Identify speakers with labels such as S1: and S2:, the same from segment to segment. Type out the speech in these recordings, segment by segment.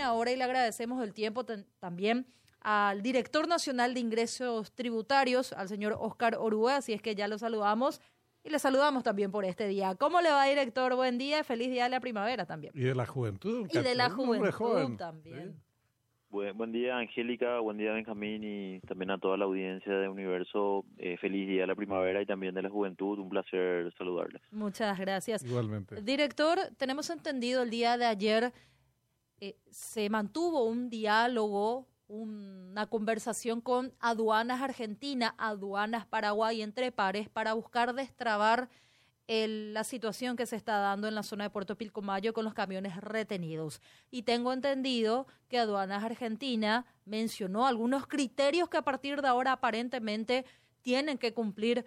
S1: Ahora y le agradecemos el tiempo también al director nacional de ingresos tributarios, al señor Oscar Orúa, así es que ya lo saludamos y le saludamos también por este día. ¿Cómo le va, director? Buen día, feliz día de la primavera también.
S2: Y de la juventud.
S1: Y de la juventud también.
S3: Buen, día, Angélica, buen día, Benjamín, y también a toda la audiencia de Universo. Eh, feliz día de la primavera y también de la juventud. Un placer saludarles.
S1: Muchas gracias.
S2: Igualmente.
S1: Director, tenemos entendido el día de ayer eh, se mantuvo un diálogo, una conversación con aduanas Argentina, aduanas Paraguay entre pares para buscar destrabar la situación que se está dando en la zona de Puerto Pilcomayo con los camiones retenidos. Y tengo entendido que Aduanas Argentina mencionó algunos criterios que a partir de ahora aparentemente tienen que cumplir,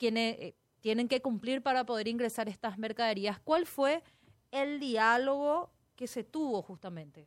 S1: eh, tienen que cumplir para poder ingresar estas mercaderías. ¿Cuál fue el diálogo que se tuvo justamente?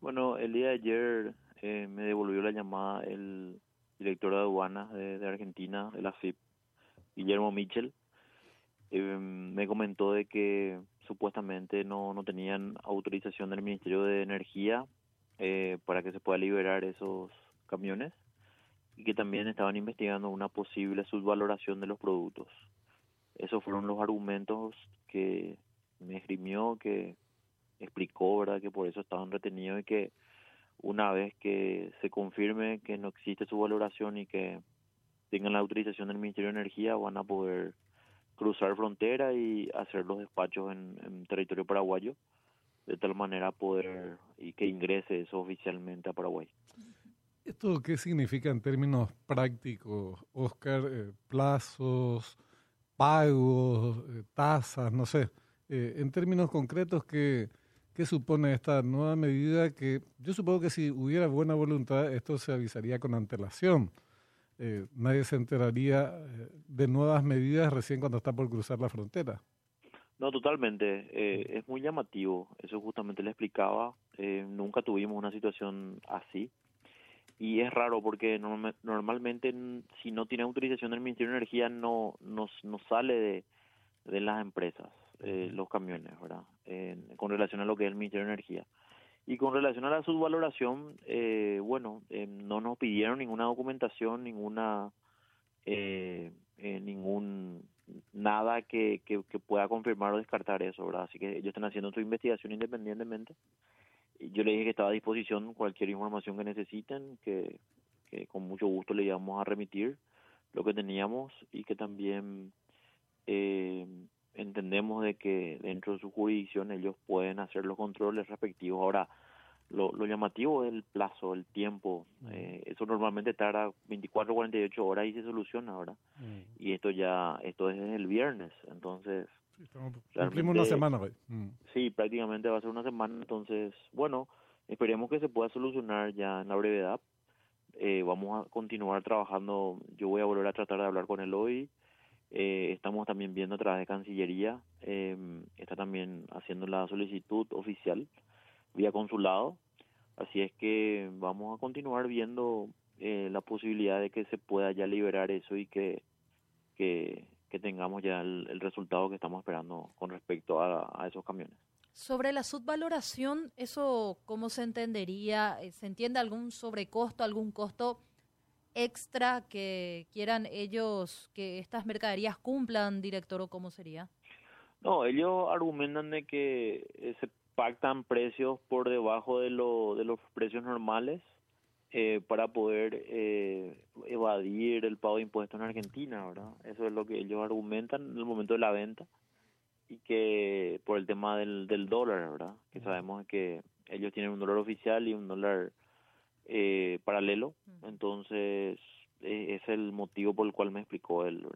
S3: Bueno, el día de ayer eh, me devolvió la llamada el director de aduanas de, Argentina, de la FIP, Guillermo Mitchell. Eh, me comentó de que supuestamente no, no tenían autorización del Ministerio de Energía eh, para que se pueda liberar esos camiones y que también estaban investigando una posible subvaloración de los productos. Esos fueron los argumentos que me esgrimió, que explicó, ¿verdad?, que por eso estaban retenidos y que una vez que se confirme que no existe su valoración y que tengan la autorización del Ministerio de Energía, van a poder cruzar frontera y hacer los despachos en, territorio paraguayo, de tal manera poder y que ingrese eso oficialmente a Paraguay.
S2: ¿Esto qué significa en términos prácticos, Oscar? Eh, plazos, pagos, eh, tasas, no sé. Eh, en términos concretos, ¿qué, ¿Qué supone esta nueva medida? Que yo supongo que si hubiera buena voluntad, esto se avisaría con antelación. Eh, nadie se enteraría eh, de nuevas medidas recién cuando está por cruzar la frontera.
S3: No, totalmente. Eh, es muy llamativo. Eso justamente le explicaba. nunca tuvimos una situación así. Y es raro porque normalmente si no tiene autorización del Ministerio de Energía no, no, no sale de, de las empresas. Eh, los camiones, ¿verdad? con relación a lo que es el Ministerio de Energía. Y con relación a la subvaloración, eh, bueno, eh, no nos pidieron ninguna documentación, ninguna, eh, ningún, nada que, que, pueda confirmar o descartar eso, ¿verdad? Así que ellos están haciendo su investigación independientemente. Yo le dije que estaba a disposición cualquier información que necesiten, que, que con mucho gusto le íbamos a remitir lo que teníamos y que también eh, entendemos de que dentro de su jurisdicción ellos pueden hacer los controles respectivos. Ahora, lo, llamativo es el plazo, el tiempo. Eh, eso normalmente tarda 24 o 48 horas y se soluciona ahora. Y esto ya, esto es el viernes, entonces...
S2: cumplimos una semana hoy.
S3: Sí, prácticamente va a ser una semana, entonces, bueno, esperemos que se pueda solucionar ya en la brevedad. Eh, vamos a continuar trabajando, yo voy a volver a tratar de hablar con él hoy eh, estamos también viendo a través de Cancillería, eh, está también haciendo la solicitud oficial vía consulado, así es que vamos a continuar viendo eh, la posibilidad de que se pueda ya liberar eso y que, que, tengamos ya el, resultado que estamos esperando con respecto a, a esos camiones.
S1: Sobre la subvaloración, ¿eso cómo se entendería? ¿Se entiende algún sobrecosto, algún costo extra que quieran ellos que estas mercaderías cumplan, director, o cómo sería?
S3: No, ellos argumentan de que eh, se pactan precios por debajo de, lo, de los precios normales eh, para poder eh, evadir el pago de impuestos en Argentina, ¿verdad? Eso es lo que ellos argumentan en el momento de la venta y que por el tema del, del dólar, ¿verdad? Que sabemos que ellos tienen un dólar oficial y un dólar eh, paralelo. Entonces, eh, es el motivo por el cual me explicó él.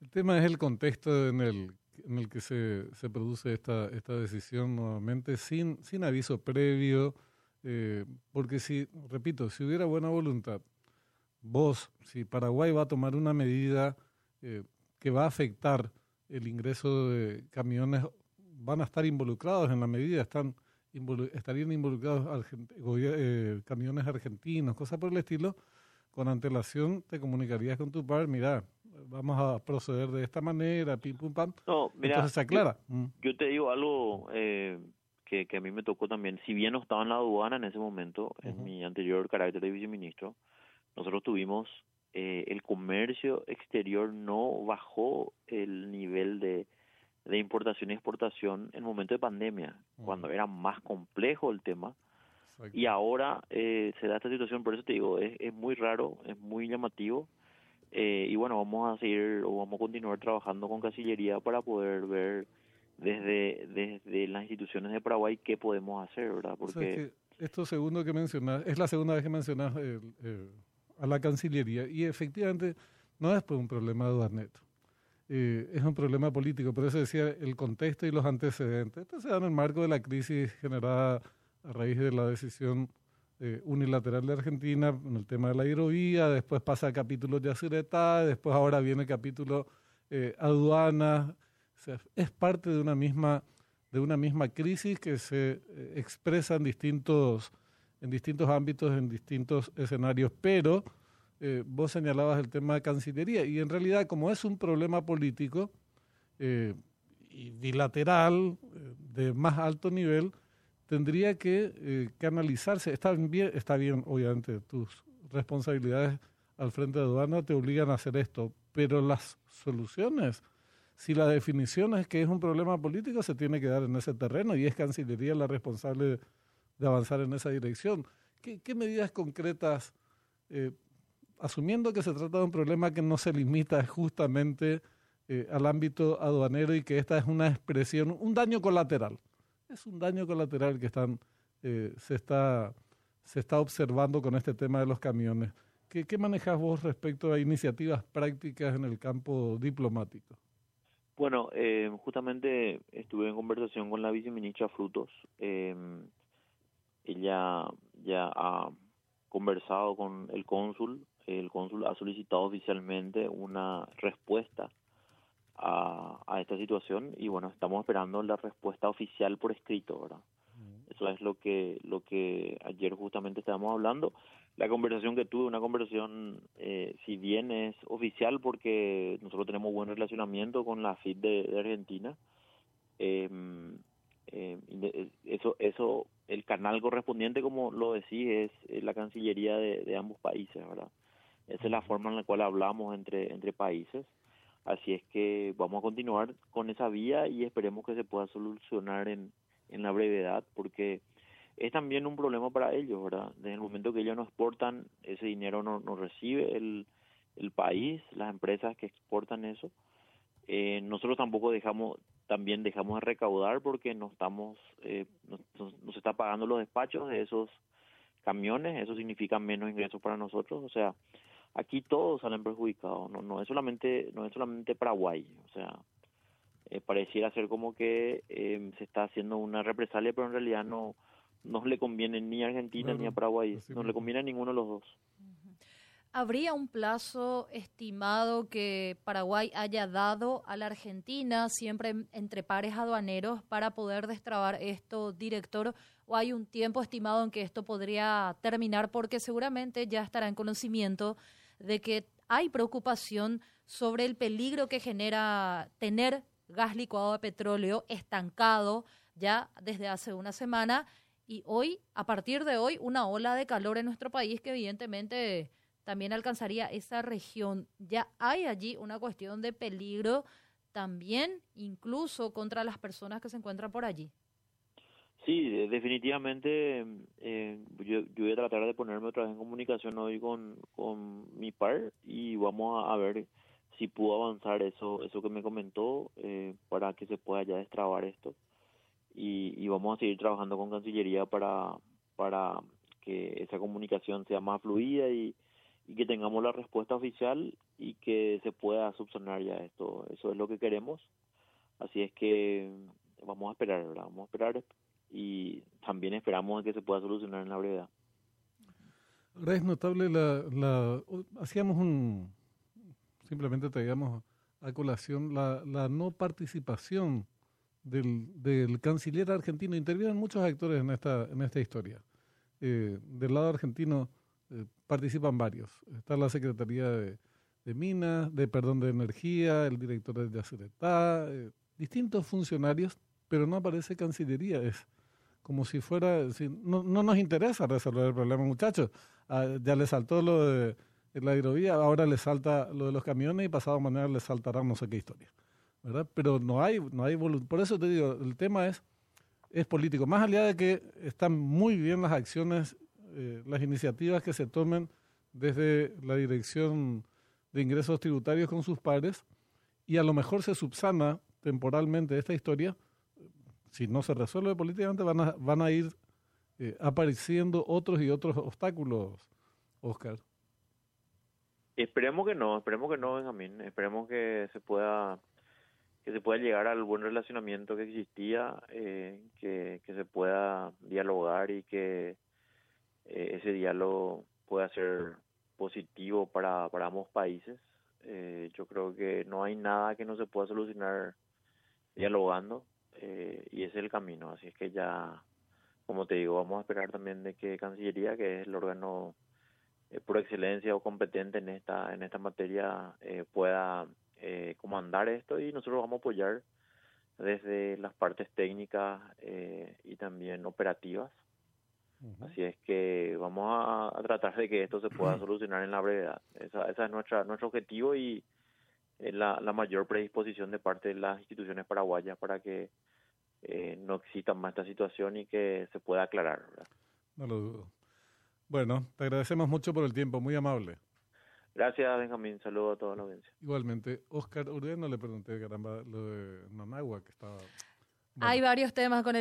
S2: El tema es el contexto en el, en el que se, se produce esta, esta decisión nuevamente, sin, sin aviso previo, eh, porque si, repito, si hubiera buena voluntad, vos, si Paraguay va a tomar una medida que va a afectar el ingreso de camiones, van a estar involucrados en la medida, están estarían involucrados eh, camiones argentinos, cosas por el estilo, con antelación te comunicarías con tu par, mira, vamos a proceder de esta manera, pim pum pam.
S3: No, mira,
S2: Entonces se aclara.
S3: Yo, mm. te digo algo eh, que, que, a mí me tocó también, si bien no estaba en la aduana en ese momento, en mi anterior carácter de viceministro, nosotros tuvimos eh, el comercio exterior no bajó el nivel de, de importación y exportación en momento de pandemia, cuando era más complejo el tema. Y ahora eh, se da esta situación, por eso te digo, es, es muy raro, es muy llamativo. Eh, y bueno, vamos a seguir o vamos a continuar trabajando con Cancillería para poder ver desde, desde las instituciones de Paraguay qué podemos hacer, ¿verdad?
S2: Porque esto segundo que mencionas, es la segunda vez que mencionas a la Cancillería y efectivamente no es por un problema aduanero. Eh, es un problema político, por eso decía el contexto y los antecedentes. Esto se da en el marco de la crisis generada a raíz de la decisión eh, unilateral de Argentina en el tema de la hidrovía, después pasa a capítulo de Azuretá, después ahora viene el capítulo eh, aduana. es parte de una misma de una misma crisis que se eh, expresa en distintos en distintos ámbitos, en distintos escenarios, pero vos señalabas el tema de Cancillería y en realidad como es un problema político y bilateral de más alto nivel, tendría que eh, canalizarse. Está bien, está bien, obviamente, tus responsabilidades al frente de aduana te obligan a hacer esto, pero las soluciones, si la definición es que es un problema político, se tiene que dar en ese terreno y es Cancillería la responsable de avanzar en esa dirección. ¿Qué, medidas concretas, eh, asumiendo que se trata de un problema que no se limita justamente eh, al ámbito aduanero y que esta es una expresión, un daño colateral? es un daño colateral que están, eh, se, está, se está observando con este tema de los camiones. ¿Qué, qué manejas vos respecto a iniciativas prácticas en el campo diplomático?
S3: Bueno, eh, justamente estuve en conversación con la viceministra Frutos. Ella ya ha conversado con el cónsul. El cónsul ha solicitado oficialmente una respuesta a, esta situación y bueno, estamos esperando la respuesta oficial por escrito, ¿verdad? Eso es lo que, lo que ayer justamente estábamos hablando. La conversación que tuve, una conversación, eh, si bien es oficial porque nosotros tenemos buen relacionamiento con la FID de, Argentina, em, em, eh, eso, eso, el canal correspondiente, como lo decís, es la Cancillería de, de ambos países, ¿verdad? Esa es la forma en la cual hablamos entre, entre países. Así es que vamos a continuar con esa vía y esperemos que se pueda solucionar en, en la brevedad, porque es también un problema para ellos, ¿verdad? Desde el momento que ellos no exportan, ese dinero no, no recibe el, el país, las empresas que exportan eso. Eh, nosotros tampoco dejamos, también dejamos de recaudar porque no estamos, eh, nos está pagando los despachos de esos camiones, eso significa menos ingresos para nosotros, o sea, aquí todos salen perjudicados, no, no es solamente, no es solamente Paraguay, o sea, eh, pareciera ser como que eh, se está haciendo una represalia, pero en realidad no, no le conviene ni a Argentina ni a Paraguay, no le conviene a ninguno de los dos.
S1: ¿Habría un plazo estimado que Paraguay haya dado a la Argentina, siempre entre pares aduaneros, para poder destrabar esto, director? ¿O hay un tiempo estimado en que esto podría terminar? Porque seguramente ya estará en conocimiento de que hay preocupación sobre el peligro que genera tener gas licuado de petróleo estancado ya desde hace una semana y hoy, a partir de hoy, una ola de calor en nuestro país que evidentemente también alcanzaría esa región. Ya hay allí una cuestión de peligro también, incluso contra las personas que se encuentran por allí.
S3: Sí, definitivamente eh, yo, yo, voy a tratar de ponerme otra vez en comunicación hoy con, con mi par y vamos a, ver si pudo avanzar eso eso que me comentó eh, para que se pueda ya destrabar esto y, y vamos a seguir trabajando con Cancillería para, para que esa comunicación sea más fluida y, y que tengamos la respuesta oficial y que se pueda subsanar ya esto. Eso es lo que queremos. Así es que vamos a esperar, ¿verdad? Vamos a esperar y también esperamos que se pueda solucionar en la brevedad.
S2: es notable la, la hacíamos un simplemente traíamos a colación la, la no participación del, del, canciller argentino. Intervienen muchos actores en esta, en esta historia. Eh, del lado argentino eh, participan varios. Está la Secretaría de, de, Minas, de perdón, de Energía, el director de Yacyretá, eh, distintos funcionarios, pero no aparece Cancillería. Es como si fuera, no, no nos interesa resolver el problema, muchachos. Ah, ya le saltó lo de la hidrovía, ahora le salta lo de los camiones y pasado mañana le saltará no sé qué historia. ¿verdad? Pero no hay, no hay Por eso te digo, el tema es, es político. Más allá de que están muy bien las acciones, eh, las iniciativas que se tomen desde la Dirección de Ingresos Tributarios con sus pares, y a lo mejor se subsana temporalmente esta historia, si no se resuelve políticamente, van a, van a ir eh, apareciendo otros y otros obstáculos, Oscar.
S3: Esperemos que no, esperemos que no, Benjamín. Esperemos que se pueda que se pueda llegar al buen relacionamiento que existía, eh, que, que, se pueda dialogar y que eh, ese diálogo pueda ser positivo para, para ambos países. Eh, yo creo que no hay nada que no se pueda solucionar dialogando y ese es el camino. Así es que ya, como te digo, vamos a esperar también de que Cancillería, que es el órgano por excelencia o competente en esta en esta materia, pueda eh, comandar esto y nosotros vamos a apoyar desde las partes técnicas eh, y también operativas. Así es que vamos a, tratar de que esto se pueda solucionar en la brevedad. Esa, esa es nuestra, nuestro objetivo y eh, la, la mayor predisposición de parte de las instituciones paraguayas para que eh, no exista más esta situación y que se pueda aclarar.
S2: No lo dudo. Bueno, te agradecemos mucho por el tiempo, muy amable.
S3: Gracias, Benjamín. Saludos a toda la audiencia.
S2: Igualmente, Oscar no le pregunté, caramba, lo de Managua, que estaba...
S1: Hay varios temas con el